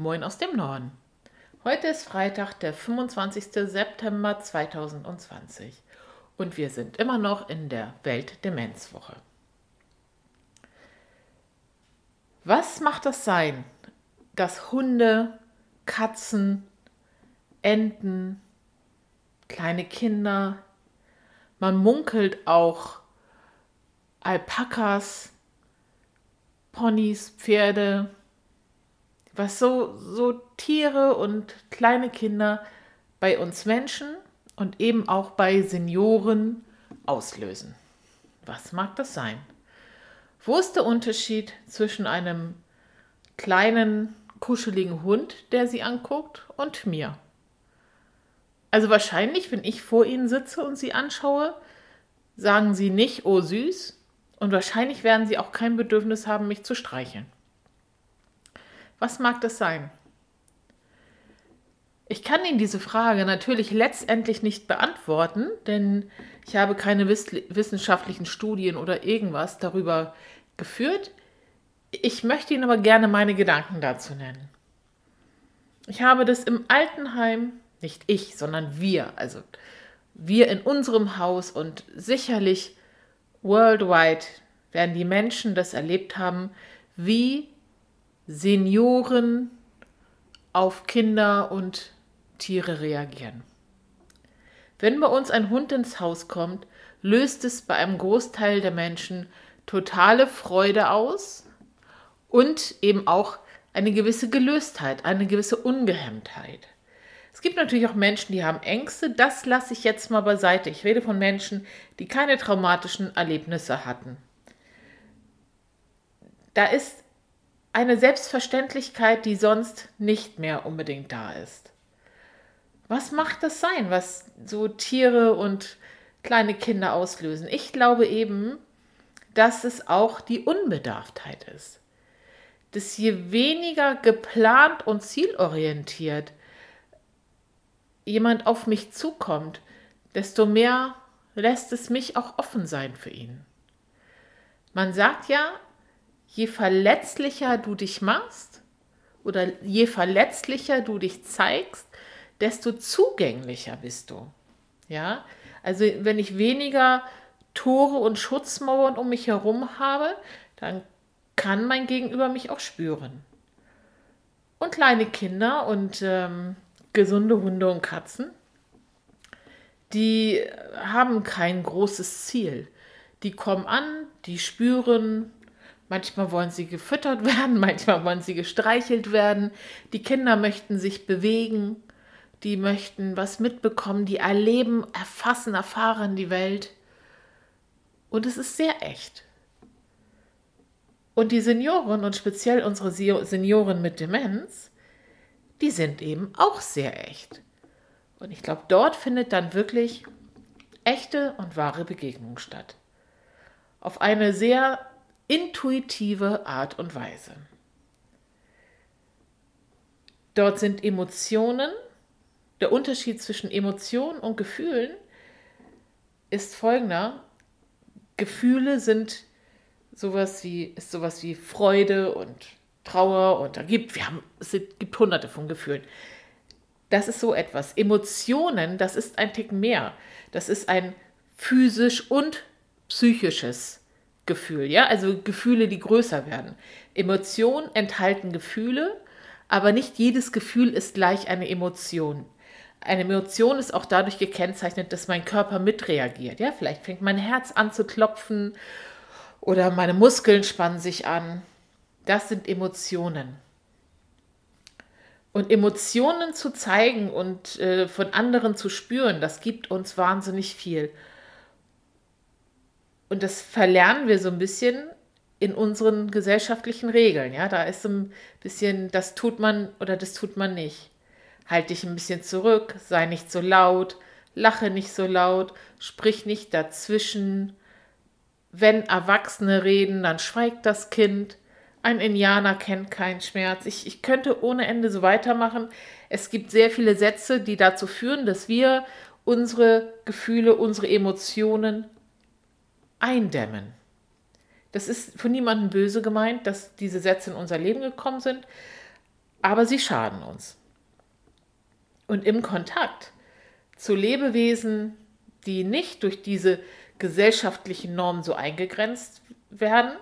Moin aus dem Norden. Heute ist Freitag, der 25. September 2020 und wir sind immer noch in der Weltdemenzwoche. Was macht das sein, dass Hunde, Katzen, Enten, kleine Kinder, man munkelt auch Alpakas, Ponys, Pferde, was so, so Tiere und kleine Kinder bei uns Menschen und eben auch bei Senioren auslösen. Was mag das sein? Wo ist der Unterschied zwischen einem kleinen, kuscheligen Hund, der sie anguckt, und mir? Also wahrscheinlich, wenn ich vor ihnen sitze und sie anschaue, sagen sie nicht, oh süß, und wahrscheinlich werden sie auch kein Bedürfnis haben, mich zu streicheln. Was mag das sein? Ich kann Ihnen diese Frage natürlich letztendlich nicht beantworten, denn ich habe keine wissenschaftlichen Studien oder irgendwas darüber geführt. Ich möchte Ihnen aber gerne meine Gedanken dazu nennen. Ich habe das im Altenheim, nicht ich, sondern wir, also wir in unserem Haus und sicherlich worldwide werden die Menschen das erlebt haben, wie Senioren auf Kinder und Tiere reagieren. Wenn bei uns ein Hund ins Haus kommt, löst es bei einem Großteil der Menschen totale Freude aus und eben auch eine gewisse Gelöstheit, eine gewisse Ungehemmtheit. Es gibt natürlich auch Menschen, die haben Ängste. Das lasse ich jetzt mal beiseite. Ich rede von Menschen, die keine traumatischen Erlebnisse hatten. Da ist eine Selbstverständlichkeit, die sonst nicht mehr unbedingt da ist. Was macht das sein, was so Tiere und kleine Kinder auslösen? Ich glaube eben, dass es auch die Unbedarftheit ist. Dass je weniger geplant und zielorientiert jemand auf mich zukommt, desto mehr lässt es mich auch offen sein für ihn. Man sagt ja, je verletzlicher du dich machst oder je verletzlicher du dich zeigst, desto zugänglicher bist du. Ja, also wenn ich weniger Tore und Schutzmauern um mich herum habe, dann kann mein Gegenüber mich auch spüren. Und kleine Kinder und ähm, gesunde Hunde und Katzen, die haben kein großes Ziel. Die kommen an, die spüren, manchmal wollen sie gefüttert werden, manchmal wollen sie gestreichelt werden. Die Kinder möchten sich bewegen, die möchten was mitbekommen, die erleben, erfassen, erfahren die Welt. Und es ist sehr echt. Und die Senioren und speziell unsere Senioren mit Demenz, die sind eben auch sehr echt. Und ich glaube, dort findet dann wirklich echte und wahre Begegnung statt. Auf eine sehr intuitive Art und Weise. Dort sind Emotionen, der Unterschied zwischen Emotionen und Gefühlen ist folgender. Gefühle sind sowas wie, ist sowas wie Freude und Trauer und da gibt, wir haben, es gibt hunderte von Gefühlen. Das ist so etwas. Emotionen, das ist ein Tick mehr. Das ist ein physisch und psychisches Gefühl, ja, also Gefühle, die größer werden. Emotionen enthalten Gefühle, aber nicht jedes Gefühl ist gleich eine Emotion. Eine Emotion ist auch dadurch gekennzeichnet, dass mein Körper mitreagiert. Ja, vielleicht fängt mein Herz an zu klopfen oder meine Muskeln spannen sich an. Das sind Emotionen. Und Emotionen zu zeigen und äh, von anderen zu spüren, das gibt uns wahnsinnig viel. Und das verlernen wir so ein bisschen in unseren gesellschaftlichen Regeln. Ja, da ist ein bisschen, das tut man oder das tut man nicht. Halt dich ein bisschen zurück, sei nicht so laut, lache nicht so laut, sprich nicht dazwischen. Wenn Erwachsene reden, dann schweigt das Kind. Ein Indianer kennt keinen Schmerz. Ich, ich könnte ohne Ende so weitermachen. Es gibt sehr viele Sätze, die dazu führen, dass wir unsere Gefühle, unsere Emotionen eindämmen. Das ist von niemandem böse gemeint, dass diese Sätze in unser Leben gekommen sind. aber sie schaden uns. Und im Kontakt zu Lebewesen, die nicht durch diese gesellschaftlichen Normen so eingegrenzt werden,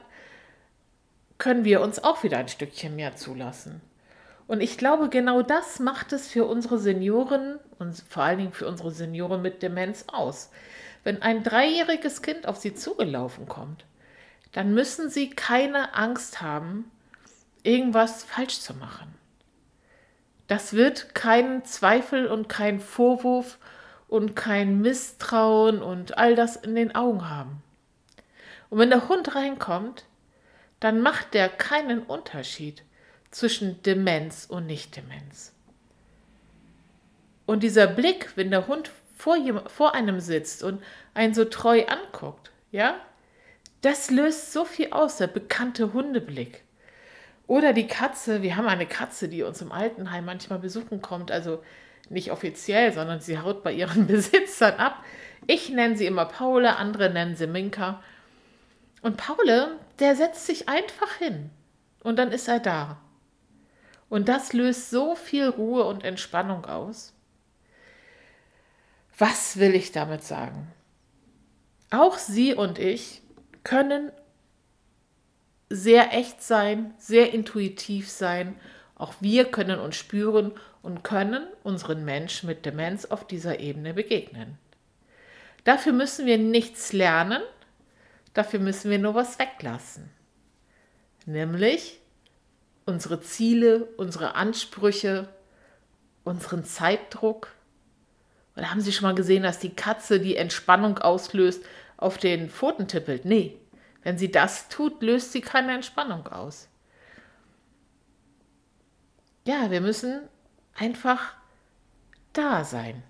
können wir uns auch wieder ein Stückchen mehr zulassen. Und ich glaube, genau das macht es für unsere Senioren und vor allen Dingen für unsere Senioren mit Demenz aus. Wenn ein dreijähriges Kind auf sie zugelaufen kommt, dann müssen sie keine Angst haben, irgendwas falsch zu machen. Das wird keinen Zweifel und kein Vorwurf und kein Misstrauen und all das in den Augen haben. Und wenn der Hund reinkommt, dann macht der keinen Unterschied zwischen Demenz und Nicht-Demenz. Und dieser Blick, wenn der Hund vor, vor einem sitzt und einen so treu anguckt, ja, das löst so viel aus, der bekannte Hundeblick. Oder die Katze, wir haben eine Katze, die uns im Altenheim manchmal besuchen kommt, also nicht offiziell, sondern sie haut bei ihren Besitzern ab. Ich nenne sie immer Paule, andere nennen sie Minka. Und Paule, der setzt sich einfach hin und dann ist er da. Und das löst so viel Ruhe und Entspannung aus. Was will ich damit sagen? Auch Sie und ich können sehr echt sein, sehr intuitiv sein. Auch wir können uns spüren und können unseren Menschen mit Demenz auf dieser Ebene begegnen. Dafür müssen wir nichts lernen, dafür müssen wir nur was weglassen. Nämlich unsere Ziele, unsere Ansprüche, unseren Zeitdruck. Oder haben Sie schon mal gesehen, dass die Katze die Entspannung auslöst, auf den Pfoten tippelt? Nee, wenn sie das tut, löst sie keine Entspannung aus. Ja, wir müssen einfach da sein.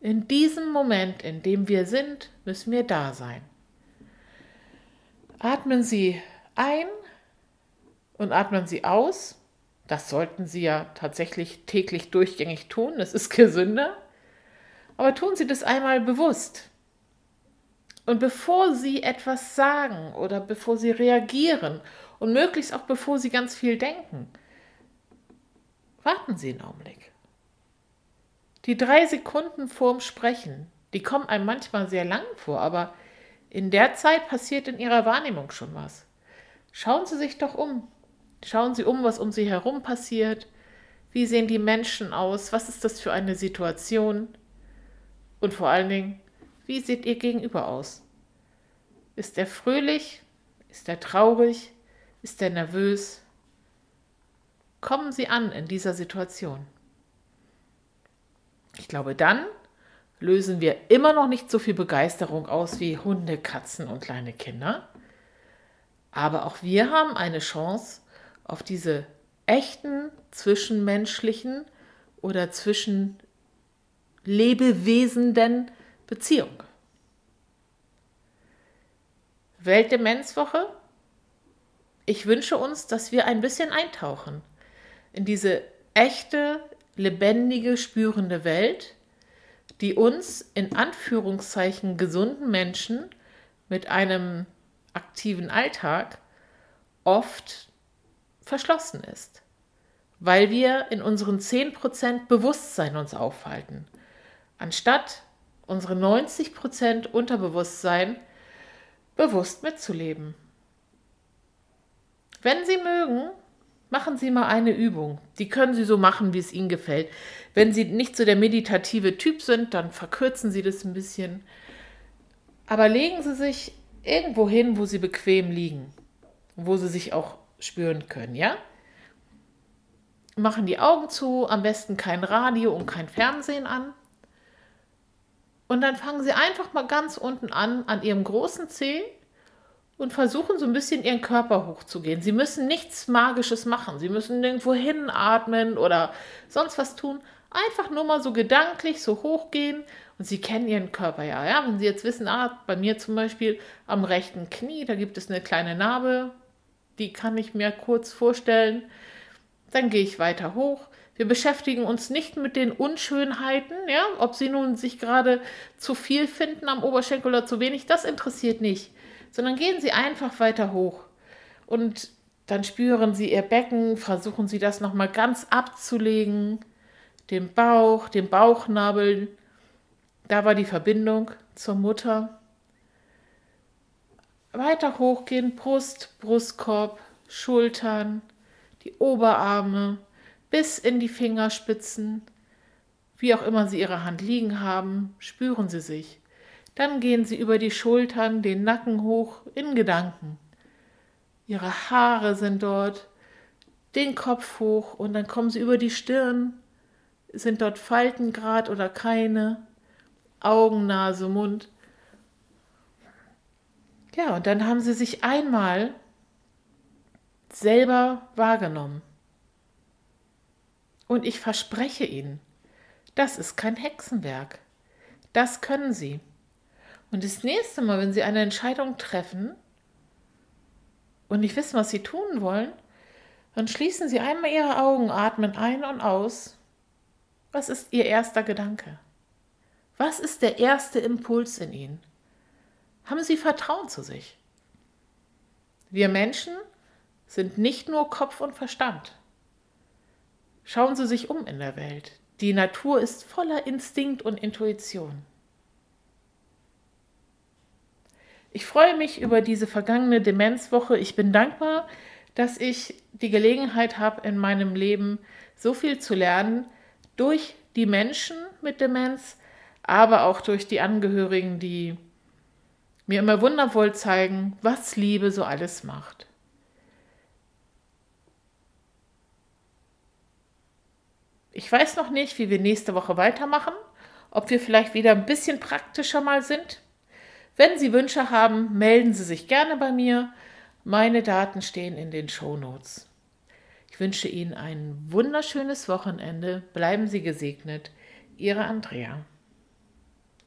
In diesem Moment, in dem wir sind, müssen wir da sein. Atmen Sie ein und atmen Sie aus. Das sollten Sie ja tatsächlich täglich durchgängig tun. Es ist gesünder. Aber tun Sie das einmal bewusst. Und bevor Sie etwas sagen oder bevor Sie reagieren und möglichst auch bevor Sie ganz viel denken, warten Sie einen Augenblick. Die drei Sekunden vorm Sprechen, die kommen einem manchmal sehr lang vor, aber in der Zeit passiert in Ihrer Wahrnehmung schon was. Schauen Sie sich doch um. Schauen Sie um, was um Sie herum passiert. Wie sehen die Menschen aus? Was ist das für eine Situation? Und vor allen Dingen, wie sieht Ihr Gegenüber aus? Ist er fröhlich? Ist er traurig? Ist er nervös? Kommen Sie an in dieser Situation. Ich glaube, dann lösen wir immer noch nicht so viel Begeisterung aus wie Hunde, Katzen und kleine Kinder. Aber auch wir haben eine Chance, auf diese echten zwischenmenschlichen oder zwischen lebewesenden Beziehungen. Weltdemenzwoche. Ich wünsche uns, dass wir ein bisschen eintauchen in diese echte, lebendige, spürende Welt, die uns in Anführungszeichen gesunden Menschen mit einem aktiven Alltag oft verschlossen ist, weil wir in unseren 10% Bewusstsein uns aufhalten, anstatt unsere 90% Unterbewusstsein bewusst mitzuleben. Wenn Sie mögen, machen Sie mal eine Übung. Die können Sie so machen, wie es Ihnen gefällt. Wenn Sie nicht so der meditative Typ sind, dann verkürzen Sie das ein bisschen. Aber legen Sie sich irgendwo hin, wo Sie bequem liegen, wo Sie sich auch spüren können, ja? Machen die Augen zu, am besten kein Radio und kein Fernsehen an. Und dann fangen Sie einfach mal ganz unten an, an Ihrem großen Zeh und versuchen so ein bisschen Ihren Körper hochzugehen. Sie müssen nichts Magisches machen. Sie müssen nirgendwo hinatmen oder sonst was tun. Einfach nur mal so gedanklich so hochgehen und Sie kennen Ihren Körper ja. ja? Wenn Sie jetzt wissen, ah, bei mir zum Beispiel am rechten Knie, da gibt es eine kleine Narbe, die kann ich mir kurz vorstellen. Dann gehe ich weiter hoch. Wir beschäftigen uns nicht mit den Unschönheiten, ja, ob sie nun sich gerade zu viel finden am Oberschenkel oder zu wenig, das interessiert nicht, sondern gehen Sie einfach weiter hoch. Und Dann spüren Sie Ihr Becken, versuchen Sie das nochmal ganz abzulegen, den Bauch, den Bauchnabel. Da war die Verbindung zur Mutter. Weiter hochgehen, Brust, Brustkorb, Schultern, die Oberarme bis in die Fingerspitzen. Wie auch immer Sie Ihre Hand liegen haben, spüren Sie sich. Dann gehen Sie über die Schultern, den Nacken hoch in Gedanken. Ihre Haare sind dort, den Kopf hoch und dann kommen Sie über die Stirn. Sind dort Falten grad oder keine? Augen, Nase, Mund. Ja, und dann haben Sie sich einmal selber wahrgenommen. Und ich verspreche Ihnen, das ist kein Hexenwerk. Das können Sie. Und das nächste Mal, wenn Sie eine Entscheidung treffen und nicht wissen, was Sie tun wollen, dann schließen Sie einmal Ihre Augen, atmen ein und aus. Was ist Ihr erster Gedanke? Was ist der erste Impuls in Ihnen? Haben Sie Vertrauen zu sich? Wir Menschen sind nicht nur Kopf und Verstand. Schauen Sie sich um in der Welt. Die Natur ist voller Instinkt und Intuition. Ich freue mich über diese vergangene Demenzwoche. Ich bin dankbar, dass ich die Gelegenheit habe, in meinem Leben so viel zu lernen durch die Menschen mit Demenz, aber auch durch die Angehörigen, die mir immer wundervoll zeigen, was Liebe so alles macht. Ich weiß noch nicht, wie wir nächste Woche weitermachen, ob wir vielleicht wieder ein bisschen praktischer mal sind. Wenn Sie Wünsche haben, melden Sie sich gerne bei mir. Meine Daten stehen in den Show Notes. Ich wünsche Ihnen ein wunderschönes Wochenende. Bleiben Sie gesegnet. Ihre Andrea.